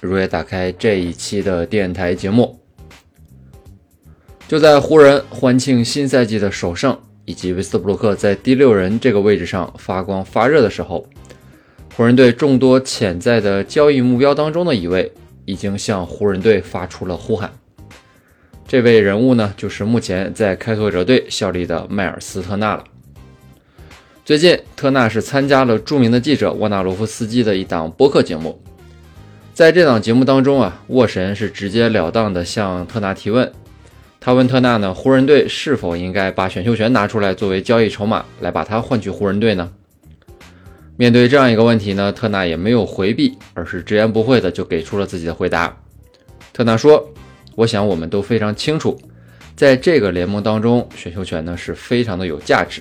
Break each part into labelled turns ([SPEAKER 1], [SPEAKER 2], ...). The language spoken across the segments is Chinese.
[SPEAKER 1] 如约打开这一期的电台节目。就在湖人欢庆新赛季的首胜，以及威斯布鲁克在第六人这个位置上发光发热的时候，湖人队众多潜在的交易目标当中的一位，已经向湖人队发出了呼喊。这位人物呢，就是目前在开拓者队效力的迈尔斯特纳了。最近，特纳是参加了著名的记者沃纳罗夫斯基的一档播客节目。在这档节目当中啊，沃神是直截了当的向特纳提问。他问特纳呢，湖人队是否应该把选秀权拿出来作为交易筹码，来把他换取湖人队呢？面对这样一个问题呢，特纳也没有回避，而是直言不讳的就给出了自己的回答。特纳说：“我想我们都非常清楚，在这个联盟当中，选秀权呢是非常的有价值。”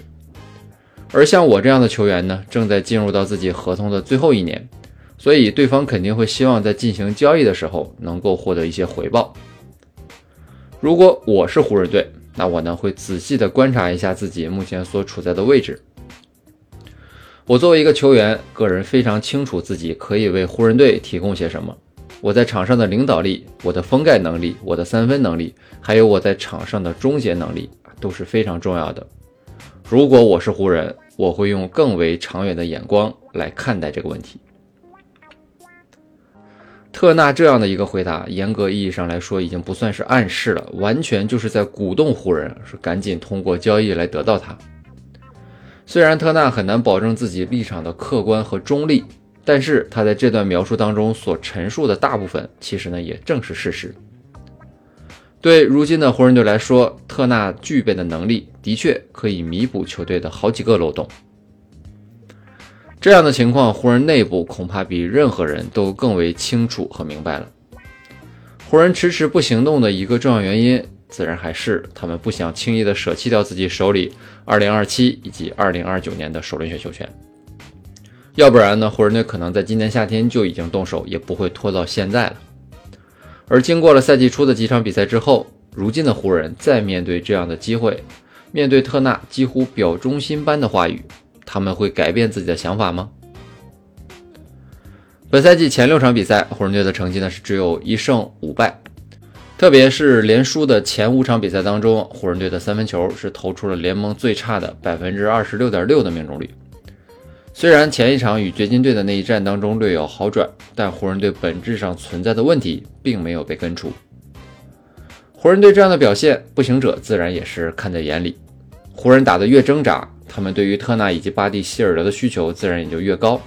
[SPEAKER 1] 而像我这样的球员呢，正在进入到自己合同的最后一年，所以对方肯定会希望在进行交易的时候能够获得一些回报。如果我是湖人队，那我呢会仔细的观察一下自己目前所处在的位置。我作为一个球员，个人非常清楚自己可以为湖人队提供些什么。我在场上的领导力、我的封盖能力、我的三分能力，还有我在场上的终结能力，都是非常重要的。如果我是湖人，我会用更为长远的眼光来看待这个问题。特纳这样的一个回答，严格意义上来说，已经不算是暗示了，完全就是在鼓动湖人是赶紧通过交易来得到他。虽然特纳很难保证自己立场的客观和中立，但是他在这段描述当中所陈述的大部分，其实呢也正是事实。对如今的湖人队来说，特纳具备的能力的确可以弥补球队的好几个漏洞。这样的情况，湖人内部恐怕比任何人都更为清楚和明白了。湖人迟迟不行动的一个重要原因，自然还是他们不想轻易的舍弃掉自己手里2027以及2029年的首轮选秀权。要不然呢，湖人队可能在今年夏天就已经动手，也不会拖到现在了。而经过了赛季初的几场比赛之后，如今的湖人再面对这样的机会，面对特纳几乎表忠心般的话语，他们会改变自己的想法吗？本赛季前六场比赛，湖人队的成绩呢是只有一胜五败，特别是连输的前五场比赛当中，湖人队的三分球是投出了联盟最差的百分之二十六点六的命中率。虽然前一场与掘金队的那一战当中略有好转，但湖人队本质上存在的问题并没有被根除。湖人队这样的表现，步行者自然也是看在眼里。湖人打得越挣扎，他们对于特纳以及巴蒂希尔德的需求自然也就越高，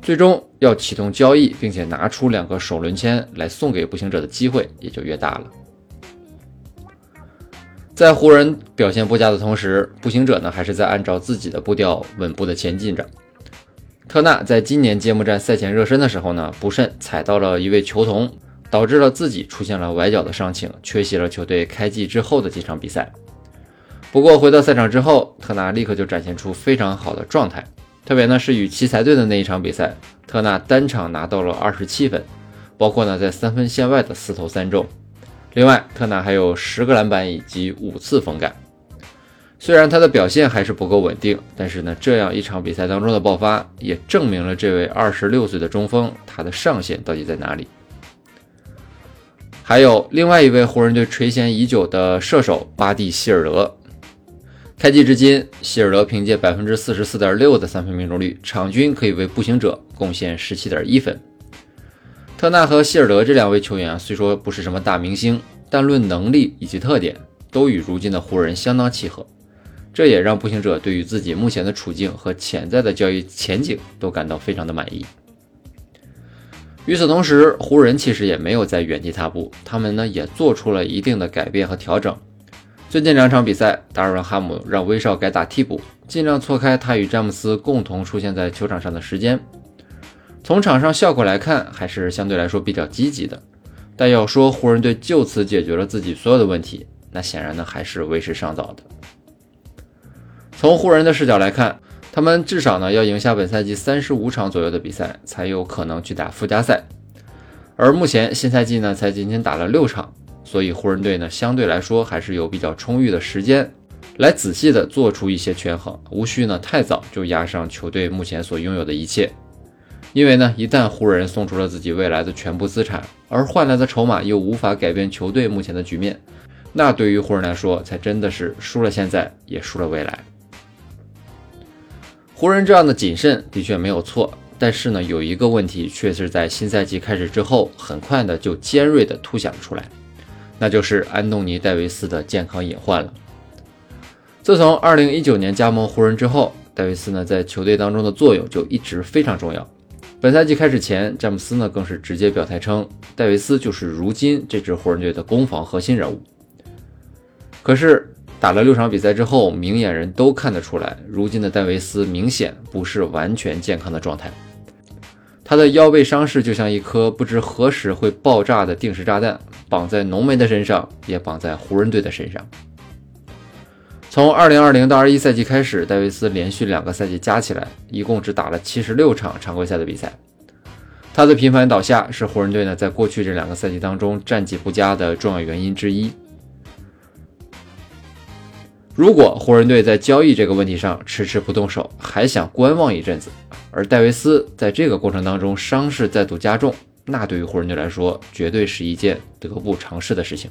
[SPEAKER 1] 最终要启动交易，并且拿出两个首轮签来送给步行者的机会也就越大了。在湖人表现不佳的同时，步行者呢还是在按照自己的步调稳步的前进着。特纳在今年揭幕战赛前热身的时候呢，不慎踩到了一位球童，导致了自己出现了崴脚的伤情，缺席了球队开季之后的几场比赛。不过回到赛场之后，特纳立刻就展现出非常好的状态，特别呢是与奇才队的那一场比赛，特纳单场拿到了二十七分，包括呢在三分线外的四投三中。另外，特纳还有十个篮板以及五次封盖。虽然他的表现还是不够稳定，但是呢，这样一场比赛当中的爆发，也证明了这位二十六岁的中锋他的上限到底在哪里。还有另外一位湖人队垂涎已久的射手巴蒂希尔德，开季至今，希尔德凭借百分之四十四点六的三分命中率，场均可以为步行者贡献十七点一分。特纳和希尔德这两位球员，虽说不是什么大明星，但论能力以及特点，都与如今的湖人相当契合。这也让步行者对于自己目前的处境和潜在的交易前景都感到非常的满意。与此同时，湖人其实也没有在原地踏步，他们呢也做出了一定的改变和调整。最近两场比赛，达尔文哈姆让威少改打替补，尽量错开他与詹姆斯共同出现在球场上的时间。从场上效果来看，还是相对来说比较积极的。但要说湖人队就此解决了自己所有的问题，那显然呢还是为时尚早的。从湖人的视角来看，他们至少呢要赢下本赛季三十五场左右的比赛，才有可能去打附加赛。而目前新赛季呢才仅仅打了六场，所以湖人队呢相对来说还是有比较充裕的时间，来仔细的做出一些权衡，无需呢太早就压上球队目前所拥有的一切。因为呢，一旦湖人送出了自己未来的全部资产，而换来的筹码又无法改变球队目前的局面，那对于湖人来说，才真的是输了现在，也输了未来。湖人这样的谨慎的确没有错，但是呢，有一个问题却是在新赛季开始之后，很快的就尖锐的凸显了出来，那就是安东尼·戴维斯的健康隐患了。自从2019年加盟湖人之后，戴维斯呢在球队当中的作用就一直非常重要。本赛季开始前，詹姆斯呢更是直接表态称，戴维斯就是如今这支湖人队的攻防核心人物。可是打了六场比赛之后，明眼人都看得出来，如今的戴维斯明显不是完全健康的状态。他的腰背伤势就像一颗不知何时会爆炸的定时炸弹，绑在浓眉的身上，也绑在湖人队的身上。从二零二零到二一赛季开始，戴维斯连续两个赛季加起来，一共只打了七十六场常规赛的比赛。他的频繁倒下是湖人队呢在过去这两个赛季当中战绩不佳的重要原因之一。如果湖人队在交易这个问题上迟迟不动手，还想观望一阵子，而戴维斯在这个过程当中伤势再度加重，那对于湖人队来说，绝对是一件得不偿失的事情。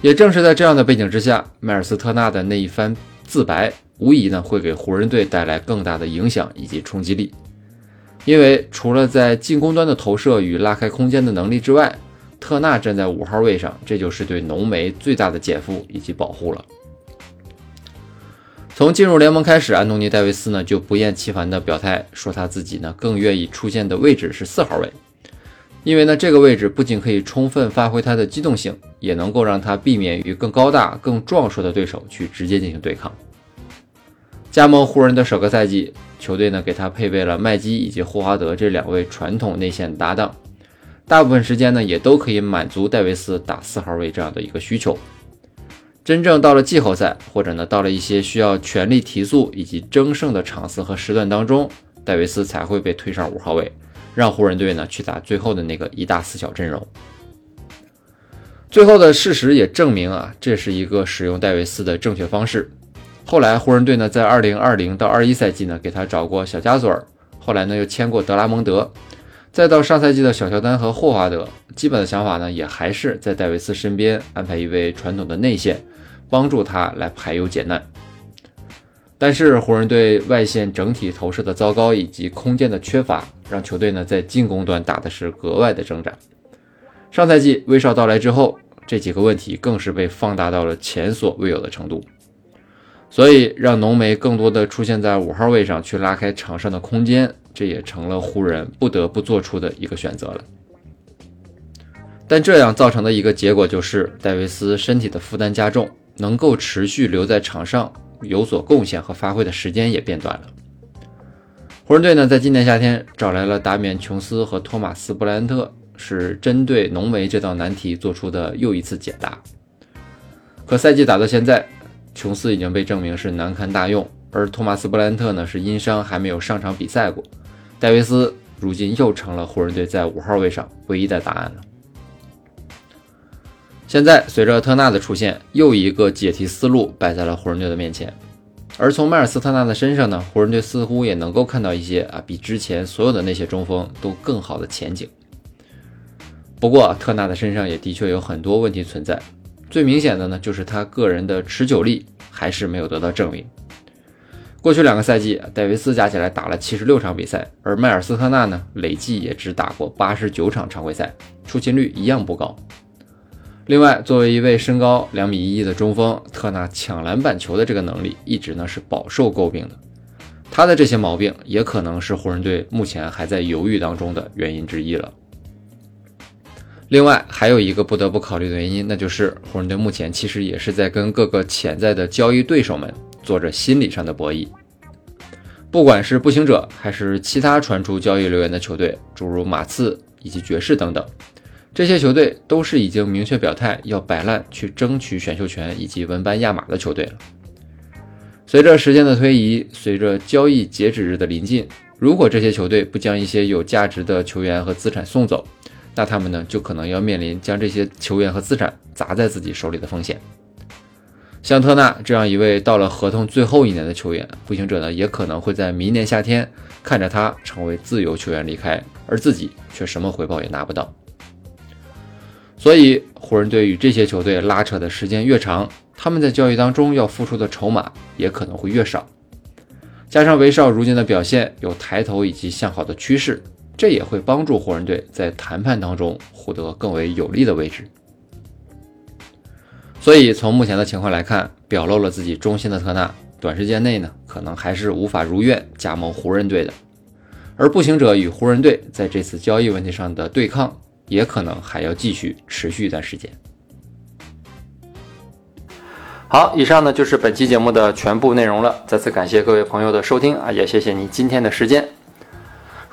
[SPEAKER 1] 也正是在这样的背景之下，迈尔斯特纳的那一番自白，无疑呢会给湖人队带来更大的影响以及冲击力。因为除了在进攻端的投射与拉开空间的能力之外，特纳站在五号位上，这就是对浓眉最大的减负以及保护了。从进入联盟开始，安东尼·戴维斯呢就不厌其烦地表态说，他自己呢更愿意出现的位置是四号位。因为呢，这个位置不仅可以充分发挥他的机动性，也能够让他避免与更高大、更壮硕的对手去直接进行对抗。加盟湖人的首个赛季，球队呢给他配备了麦基以及霍华德这两位传统内线搭档，大部分时间呢也都可以满足戴维斯打四号位这样的一个需求。真正到了季后赛，或者呢到了一些需要全力提速以及争胜的场次和时段当中，戴维斯才会被推上五号位。让湖人队呢去打最后的那个一大四小阵容。最后的事实也证明啊，这是一个使用戴维斯的正确方式。后来湖人队呢在二零二零到二一赛季呢给他找过小加索尔，后来呢又签过德拉蒙德，再到上赛季的小乔丹和霍华德，基本的想法呢也还是在戴维斯身边安排一位传统的内线，帮助他来排忧解难。但是湖人队外线整体投射的糟糕以及空间的缺乏，让球队呢在进攻端打的是格外的挣扎。上赛季威少到来之后，这几个问题更是被放大到了前所未有的程度。所以让浓眉更多的出现在五号位上去拉开场上的空间，这也成了湖人不得不做出的一个选择了。但这样造成的一个结果就是戴维斯身体的负担加重，能够持续留在场上。有所贡献和发挥的时间也变短了。湖人队呢，在今年夏天找来了达米安·琼斯和托马斯·布莱恩特，是针对浓眉这道难题做出的又一次解答。可赛季打到现在，琼斯已经被证明是难堪大用，而托马斯·布莱恩特呢，是因伤还没有上场比赛过。戴维斯如今又成了湖人队在五号位上唯一的答案了。现在，随着特纳的出现，又一个解题思路摆在了湖人队的面前。而从迈尔斯特纳的身上呢，湖人队似乎也能够看到一些啊，比之前所有的那些中锋都更好的前景。不过，特纳的身上也的确有很多问题存在。最明显的呢，就是他个人的持久力还是没有得到证明。过去两个赛季，戴维斯加起来打了七十六场比赛，而迈尔斯特纳呢，累计也只打过八十九场常规赛，出勤率一样不高。另外，作为一位身高两米一一的中锋，特纳抢篮板球的这个能力一直呢是饱受诟病的。他的这些毛病也可能是湖人队目前还在犹豫当中的原因之一了。另外，还有一个不得不考虑的原因，那就是湖人队目前其实也是在跟各个潜在的交易对手们做着心理上的博弈。不管是步行者还是其他传出交易流言的球队，诸如马刺以及爵士等等。这些球队都是已经明确表态要摆烂去争取选秀权以及文班亚马的球队了。随着时间的推移，随着交易截止日的临近，如果这些球队不将一些有价值的球员和资产送走，那他们呢就可能要面临将这些球员和资产砸在自己手里的风险。像特纳这样一位到了合同最后一年的球员，步行者呢也可能会在明年夏天看着他成为自由球员离开，而自己却什么回报也拿不到。所以，湖人队与这些球队拉扯的时间越长，他们在交易当中要付出的筹码也可能会越少。加上威少如今的表现有抬头以及向好的趋势，这也会帮助湖人队在谈判当中获得更为有利的位置。所以，从目前的情况来看，表露了自己忠心的特纳，短时间内呢，可能还是无法如愿加盟湖人队的。而步行者与湖人队在这次交易问题上的对抗。也可能还要继续持续一段时间。
[SPEAKER 2] 好，以上呢就是本期节目的全部内容了。再次感谢各位朋友的收听啊，也谢谢你今天的时间。